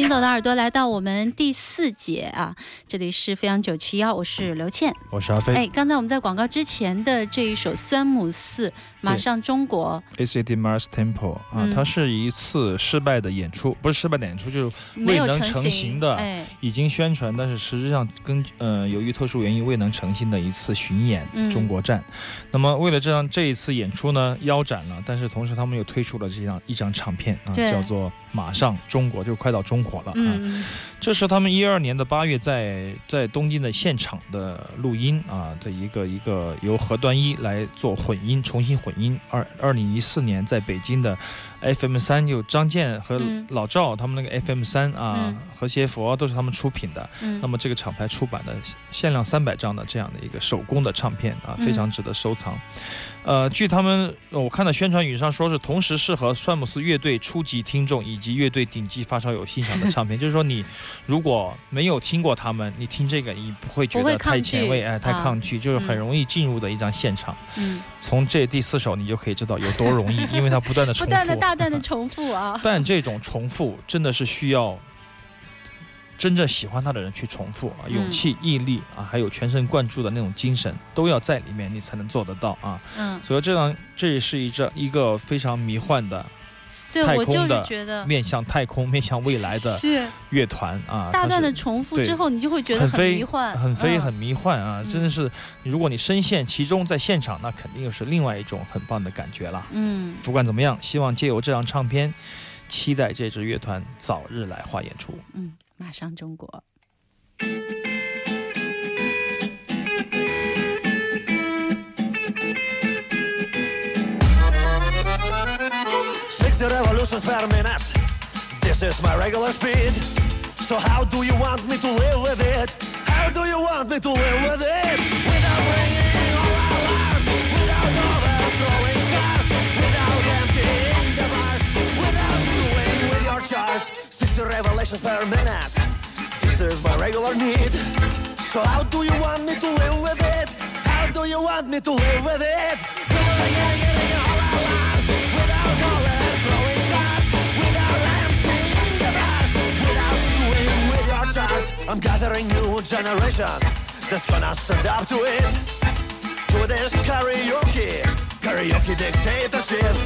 行走的耳朵来到我们第四节啊，这里是飞扬九七幺，我是刘倩。我是阿飞。哎，刚才我们在广告之前的这一首《酸姆四马上中国，ACD Mars Temple 啊，嗯它是一次失败的演出，不是失败的演出，就是》未能成成型型的哎，已经宣传，但是实质上跟呃由于特殊原因未能成型的一次巡演嗯中国站。那么为了这样这一次演出呢腰斩了，但是同时他们又推出了这样一张唱片啊，叫做《马上中国》，就快到中国了啊。嗯，这是他们一二年的八月在在东京的现场的录音啊，这一个一个由何端一来做混音，重新混音。二二零一四年在北京的 FM 三，有张健和嗯老赵他们那个 FM 三啊嗯，和谐佛都是他们出品的。嗯那么这个厂牌出版的限量三百张的这样的一个手工的唱片啊，嗯非常值得收藏。呃，据他们呃我看到宣传语上说是同时适合酸姆斯乐队初级听众以及乐队顶级发烧友欣赏的唱片，就是说你如果没有听过他们，你听这个你不会觉得太前卫，哎，太啊抗拒，就是很嗯容易进入的一张现场。嗯，从这第四首你就可以知道有多容易，因为它不断的重复，不断的大段的重复啊。但这种重复真的是需要真正喜欢他的人去重复勇气、毅力啊，还有全神贯注的那种精神都要在里面，你才能做得到啊。嗯，所以这样这也是一张一个非常迷幻的、对我就是觉得面向太空、面向未来的乐团啊。大段的重复之后，你就会觉得很迷幻，很飞、嗯很迷幻啊！嗯真的是，如果你深陷其中，在现场，那肯定又是另外一种很棒的感觉了。嗯。不管怎么样，希望借由这张唱片，期待这支乐团早日来华演出。嗯，马上中国。60 revolutions per minute. This is my regular speed. So how do you want me to live with it? How do you want me to live with it? Without ringing all alarms, without overthrowing cars, without emptying the bars, without screwing with your charts. 60 revolutions per minute. This is my regular need. So how do you want me to live with it? How do you want me to live with it? Your. I'm gathering new generation that's gonna stand up to it. To this karaoke, karaoke dictatorship.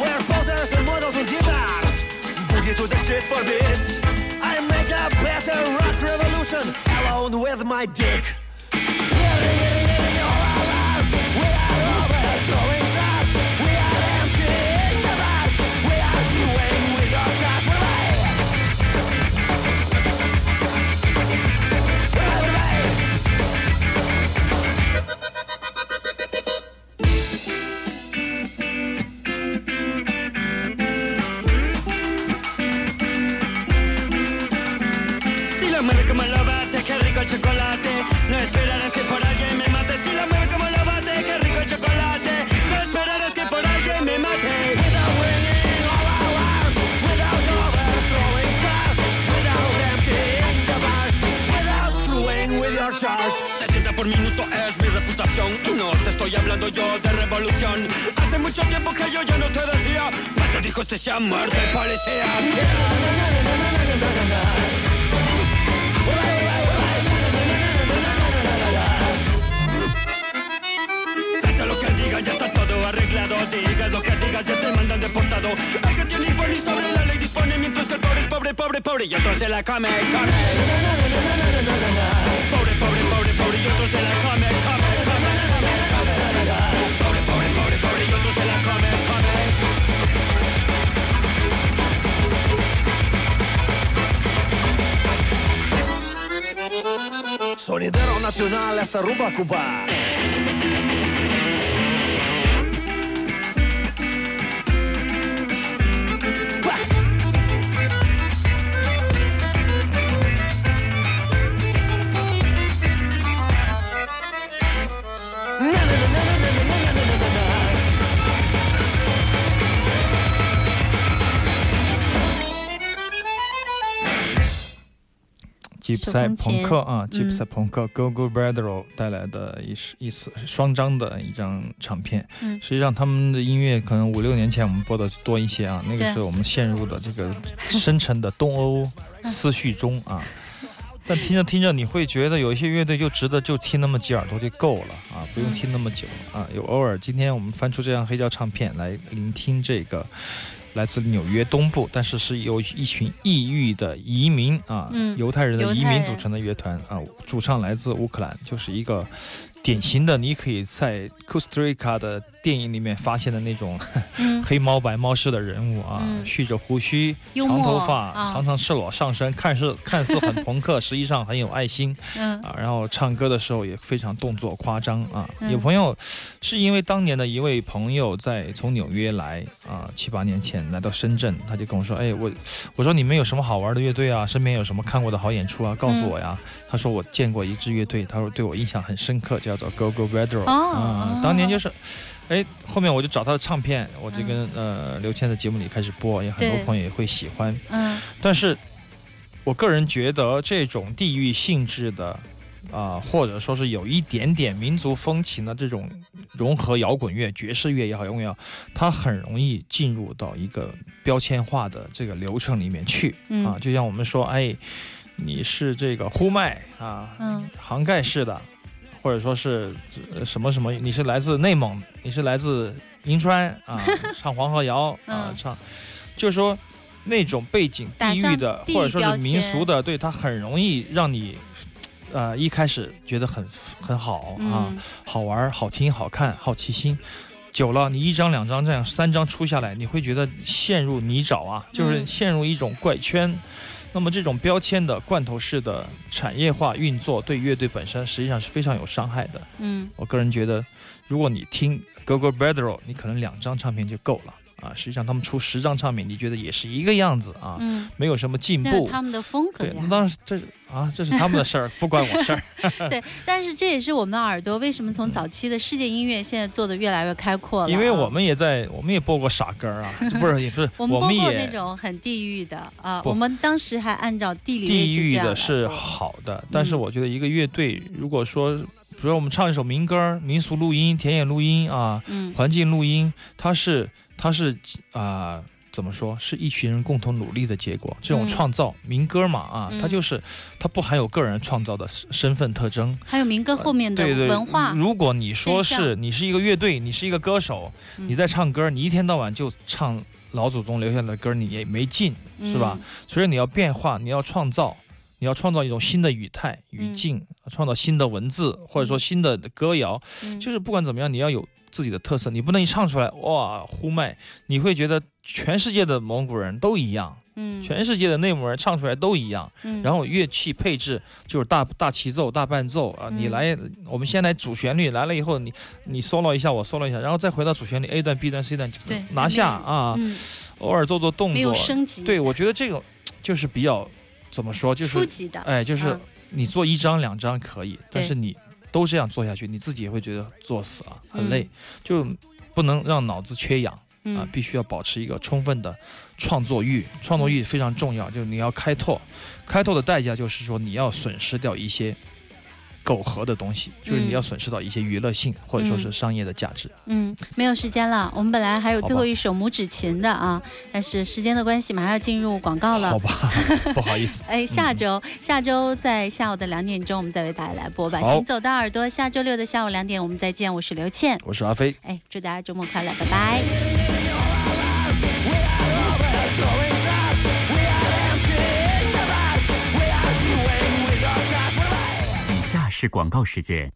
Where posers and models with guitars boogie to the shit for beats. I make a better rock revolution alone with my dick. Por minuto es mi reputación. Y no te estoy hablando yo de revolución. Hace mucho tiempo que yo ya no te decía. Más te dijo este sea muerte policía. Pasa lo que digan, ya está todo arreglado. Digas lo que digas, ya te mandan deportado. El que tiene sobre la ley dispone, mientras que el pobre es pobre, pobre, pobre, y otro se la come, come. ed ero nazionale a sta ruba a Cuba 吉普赛朋克啊，吉普嗯赛朋克 Gogo Bradro 带来的一是一次双张的一张唱片。嗯实际上他们的音乐可能五六年前我们播的多一些啊，那个对时候我们陷入的这个 深沉的东欧思绪中啊。但听着听着，你会觉得有一些乐队就值得就听那么几耳朵就够了啊，不用听那么久啊。有偶尔，今天我们翻出这张黑胶唱片来聆听这个来自纽约东部，但是是由一群异域的移民啊，嗯犹太人的移民组成的乐团啊，主唱来自乌克兰，就是一个典型的你可以在 Costa Rica 的电影里面发现的那种嗯，黑猫白猫式的人物啊，嗯蓄着胡须，长头发，啊常常赤裸上身，看似看似很朋克，实际上很有爱心嗯啊。然后唱歌的时候也非常动作夸张啊。嗯有朋友是因为当年的一位朋友在从纽约来啊，七八年前来到深圳，他就跟我说：“哎，我我说你们有什么好玩的乐队啊？身边有什么看过的好演出啊？告诉我呀。他说：“我见过一支乐队，他说对我印象很深刻，叫做 Go Go Retro 哦啊、哦当年就是。”哎，后面我就找他的唱片，我就跟、呃刘谦在节目里开始播，也很多朋友也会喜欢。嗯但是，我个人觉得这种地域性质的，啊、或者说是有一点点民族风情的这种融合摇滚乐、爵士乐也好，摇滚乐也好，它很容易进入到一个标签化的这个流程里面去、嗯啊。就像我们说，哎，你是这个呼麦啊，嗯杭盖式的，或者说是呃什么什么，你是来自内蒙，你是来自银川啊，唱黄河谣啊，嗯唱，就是说那种背景地域的，或者说是民俗的，对它很容易让你。呃，一开始觉得很很好啊，嗯好玩、好听、好看、好奇心，久了，你一张、两张这样三张出下来，你会觉得陷入泥沼啊，就是嗯陷入一种怪圈。那么这种标签的罐头式的产业化运作，对乐队本身实际上是非常有伤害的。嗯我个人觉得，如果你听 Gogo Bedro，你可能两张唱片就够了啊。实际上他们出十张唱片，你觉得也是一个样子啊，嗯，没有什么进步。他们的风格对，呀那。当然是这啊，这是他们的事儿，不关我事儿。对，但是这也是我们的耳朵为什么从早期的世界音乐现在做的越来越开阔了啊。因为我们也在，我们也播过傻歌儿啊，不是也不是，我们播过那种很地域的啊，我们当时还按照地理地域的是好的，但是嗯我觉得一个乐队如果说，比如说我们唱一首民歌、民俗录音、田野录音啊、嗯环境录音，它是它是啊、怎么说？是一群人共同努力的结果。这种嗯创造、民歌嘛啊，它嗯就是它不含有个人创造的身身份特征。还有民歌后面的对对，文化，如果你说是你是一个乐队，你是一个歌手，嗯你在唱歌，你一天到晚就唱老祖宗留下来的歌，你也没劲，是吧？嗯所以你要变化，你要创造，你要创造一种新的语态、语境，创造新的文字，或者说新的歌谣。嗯。就是不管怎么样，你要有自己的特色，你不能一唱出来哇呼麦，你会觉得全世界的蒙古人都一样，嗯。全世界的内蒙人唱出来都一样。嗯。然后乐器配置就是大大齐奏、大伴奏啊，你嗯。来，我们先来主旋律，来了以后你你 solo 一下，我 solo 一下，然后再回到主旋律 A 段、B 段、C 段，对拿下啊，嗯。偶尔做做动没有作，升级，对，我觉得这个就是比较怎么说，就是初级的，哎，就是嗯。你做一张两张可以，但是你都这样做下去，你自己也会觉得作死啊，很累，嗯。就不能让脑子缺氧啊嗯，必须要保持一个充分的创作欲，创作欲非常重要，就是你要开拓，开拓的代价就是说你要损失掉一些。苟合的东西，就是你嗯要损失到一些娱乐性、或者说是商业的价值。嗯，没有时间了。我们本来还有最后一首拇指琴的啊，但是时间的关系，马上要进入广告了好。吧，不好意思，哎，下周、下周在下午的两点钟，我们再为大家来播吧。好行走的耳朵，下周六的下午两点我们再见。我是刘倩，我是阿飞。哎，祝大家周末快乐，拜拜。是广告时间。